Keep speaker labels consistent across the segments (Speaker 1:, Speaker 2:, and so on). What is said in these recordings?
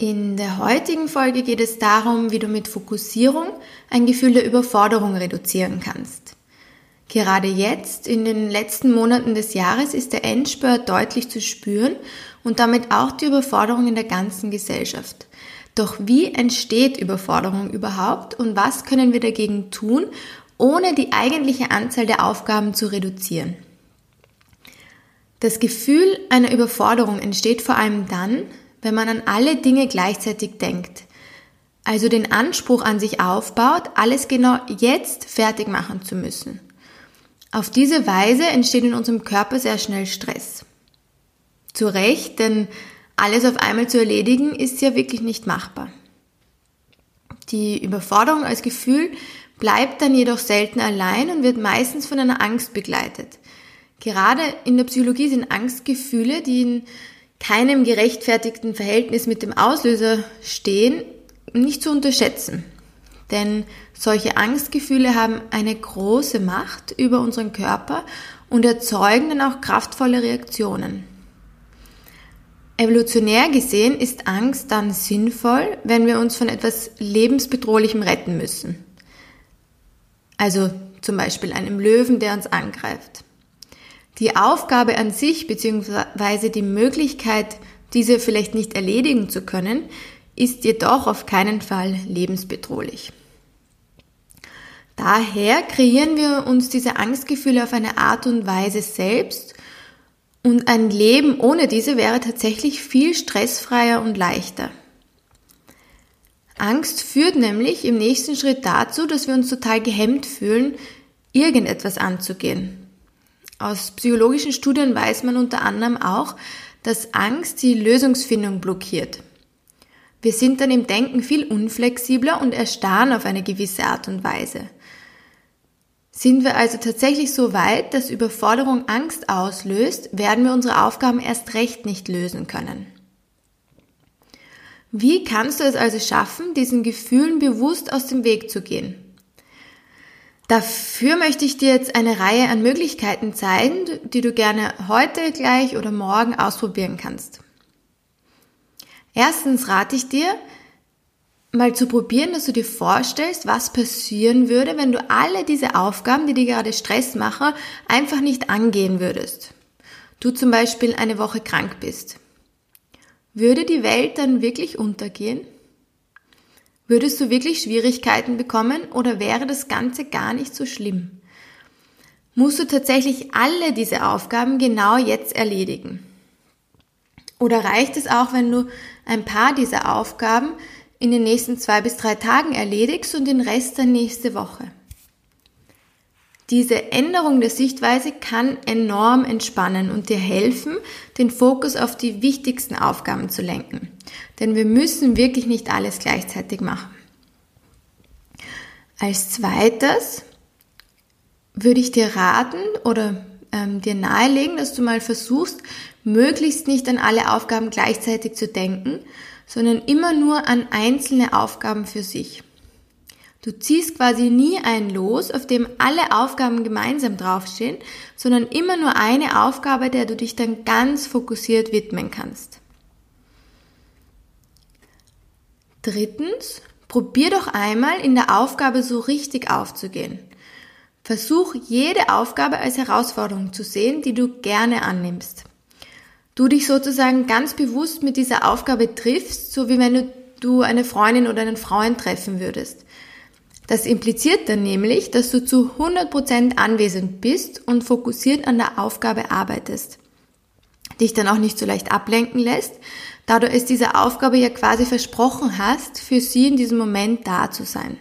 Speaker 1: In der heutigen Folge geht es darum, wie du mit Fokussierung ein Gefühl der Überforderung reduzieren kannst. Gerade jetzt, in den letzten Monaten des Jahres, ist der Endspurt deutlich zu spüren und damit auch die Überforderung in der ganzen Gesellschaft. Doch wie entsteht Überforderung überhaupt und was können wir dagegen tun, ohne die eigentliche Anzahl der Aufgaben zu reduzieren? Das Gefühl einer Überforderung entsteht vor allem dann, wenn man an alle Dinge gleichzeitig denkt. Also den Anspruch an sich aufbaut, alles genau jetzt fertig machen zu müssen. Auf diese Weise entsteht in unserem Körper sehr schnell Stress. Zu Recht, denn alles auf einmal zu erledigen ist ja wirklich nicht machbar. Die Überforderung als Gefühl bleibt dann jedoch selten allein und wird meistens von einer Angst begleitet. Gerade in der Psychologie sind Angstgefühle, die in keinem gerechtfertigten Verhältnis mit dem Auslöser stehen, nicht zu unterschätzen. Denn solche Angstgefühle haben eine große Macht über unseren Körper und erzeugen dann auch kraftvolle Reaktionen. Evolutionär gesehen ist Angst dann sinnvoll, wenn wir uns von etwas lebensbedrohlichem retten müssen. Also zum Beispiel einem Löwen, der uns angreift. Die Aufgabe an sich bzw. die Möglichkeit, diese vielleicht nicht erledigen zu können, ist jedoch auf keinen Fall lebensbedrohlich. Daher kreieren wir uns diese Angstgefühle auf eine Art und Weise selbst und ein Leben ohne diese wäre tatsächlich viel stressfreier und leichter. Angst führt nämlich im nächsten Schritt dazu, dass wir uns total gehemmt fühlen, irgendetwas anzugehen. Aus psychologischen Studien weiß man unter anderem auch, dass Angst die Lösungsfindung blockiert. Wir sind dann im Denken viel unflexibler und erstarren auf eine gewisse Art und Weise. Sind wir also tatsächlich so weit, dass Überforderung Angst auslöst, werden wir unsere Aufgaben erst recht nicht lösen können. Wie kannst du es also schaffen, diesen Gefühlen bewusst aus dem Weg zu gehen? Dafür möchte ich dir jetzt eine Reihe an Möglichkeiten zeigen, die du gerne heute gleich oder morgen ausprobieren kannst. Erstens rate ich dir, mal zu probieren, dass du dir vorstellst, was passieren würde, wenn du alle diese Aufgaben, die dir gerade Stress machen, einfach nicht angehen würdest. Du zum Beispiel eine Woche krank bist. Würde die Welt dann wirklich untergehen? Würdest du wirklich Schwierigkeiten bekommen oder wäre das Ganze gar nicht so schlimm? Musst du tatsächlich alle diese Aufgaben genau jetzt erledigen? Oder reicht es auch, wenn du ein paar dieser Aufgaben in den nächsten zwei bis drei Tagen erledigst und den Rest dann nächste Woche? Diese Änderung der Sichtweise kann enorm entspannen und dir helfen, den Fokus auf die wichtigsten Aufgaben zu lenken. Denn wir müssen wirklich nicht alles gleichzeitig machen. Als zweites würde ich dir raten oder ähm, dir nahelegen, dass du mal versuchst, möglichst nicht an alle Aufgaben gleichzeitig zu denken, sondern immer nur an einzelne Aufgaben für sich. Du ziehst quasi nie ein Los, auf dem alle Aufgaben gemeinsam draufstehen, sondern immer nur eine Aufgabe, der du dich dann ganz fokussiert widmen kannst. Drittens, probier doch einmal in der Aufgabe so richtig aufzugehen. Versuch jede Aufgabe als Herausforderung zu sehen, die du gerne annimmst. Du dich sozusagen ganz bewusst mit dieser Aufgabe triffst, so wie wenn du eine Freundin oder einen Freund treffen würdest. Das impliziert dann nämlich, dass du zu 100% anwesend bist und fokussiert an der Aufgabe arbeitest. Dich dann auch nicht so leicht ablenken lässt, da du es dieser Aufgabe ja quasi versprochen hast, für sie in diesem Moment da zu sein.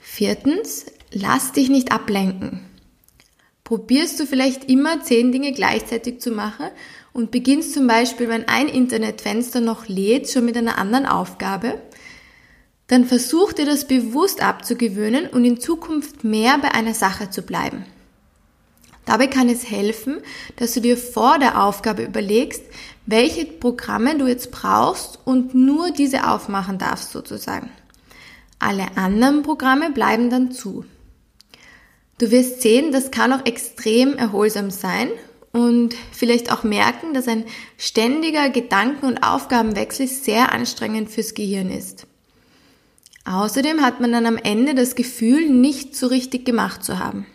Speaker 1: Viertens, lass dich nicht ablenken. Probierst du vielleicht immer zehn Dinge gleichzeitig zu machen und beginnst zum Beispiel, wenn ein Internetfenster noch lädt, schon mit einer anderen Aufgabe, dann versuch dir das bewusst abzugewöhnen und in Zukunft mehr bei einer Sache zu bleiben. Dabei kann es helfen, dass du dir vor der Aufgabe überlegst, welche Programme du jetzt brauchst und nur diese aufmachen darfst sozusagen. Alle anderen Programme bleiben dann zu. Du wirst sehen, das kann auch extrem erholsam sein und vielleicht auch merken, dass ein ständiger Gedanken- und Aufgabenwechsel sehr anstrengend fürs Gehirn ist. Außerdem hat man dann am Ende das Gefühl, nicht so richtig gemacht zu haben.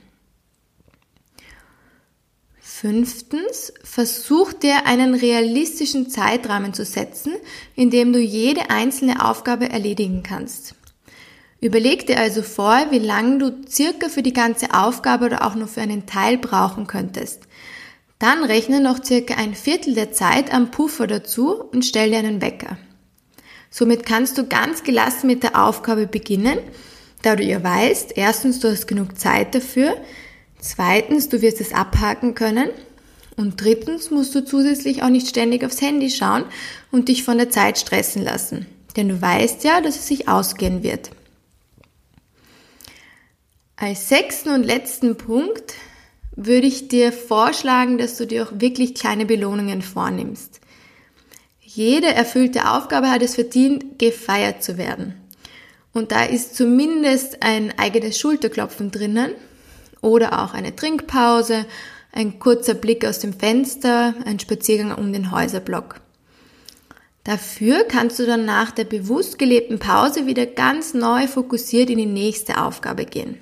Speaker 1: Fünftens, versuch dir einen realistischen Zeitrahmen zu setzen, in dem du jede einzelne Aufgabe erledigen kannst. Überleg dir also vor, wie lange du circa für die ganze Aufgabe oder auch nur für einen Teil brauchen könntest. Dann rechne noch circa ein Viertel der Zeit am Puffer dazu und stell dir einen Wecker. Somit kannst du ganz gelassen mit der Aufgabe beginnen, da du ja weißt, erstens, du hast genug Zeit dafür, zweitens, du wirst es abhaken können und drittens musst du zusätzlich auch nicht ständig aufs Handy schauen und dich von der Zeit stressen lassen, denn du weißt ja, dass es sich ausgehen wird. Als sechsten und letzten Punkt würde ich dir vorschlagen, dass du dir auch wirklich kleine Belohnungen vornimmst. Jede erfüllte Aufgabe hat es verdient, gefeiert zu werden. Und da ist zumindest ein eigenes Schulterklopfen drinnen oder auch eine Trinkpause, ein kurzer Blick aus dem Fenster, ein Spaziergang um den Häuserblock. Dafür kannst du dann nach der bewusst gelebten Pause wieder ganz neu fokussiert in die nächste Aufgabe gehen.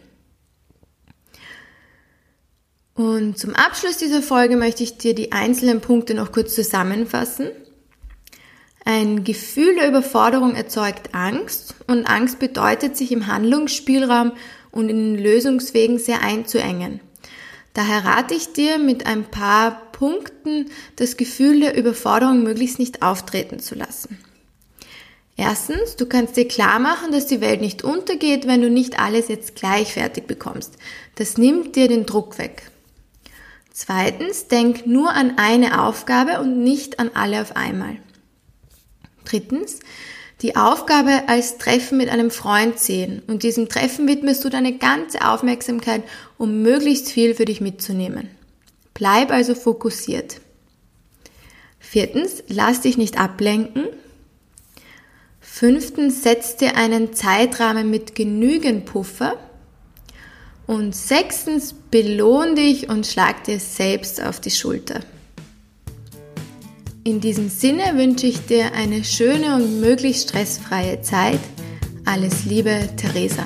Speaker 1: Und zum Abschluss dieser Folge möchte ich dir die einzelnen Punkte noch kurz zusammenfassen. Ein Gefühl der Überforderung erzeugt Angst und Angst bedeutet, sich im Handlungsspielraum und in den Lösungswegen sehr einzuengen. Daher rate ich dir, mit ein paar Punkten das Gefühl der Überforderung möglichst nicht auftreten zu lassen. Erstens, du kannst dir klar machen, dass die Welt nicht untergeht, wenn du nicht alles jetzt gleich fertig bekommst. Das nimmt dir den Druck weg. Zweitens, denk nur an eine Aufgabe und nicht an alle auf einmal. Drittens, die Aufgabe als Treffen mit einem Freund sehen und diesem Treffen widmest du deine ganze Aufmerksamkeit, um möglichst viel für dich mitzunehmen. Bleib also fokussiert. Viertens, lass dich nicht ablenken. Fünftens, setz dir einen Zeitrahmen mit genügend Puffer. Und sechstens, belohn dich und schlag dir selbst auf die Schulter. In diesem Sinne wünsche ich dir eine schöne und möglichst stressfreie Zeit. Alles Liebe, Theresa.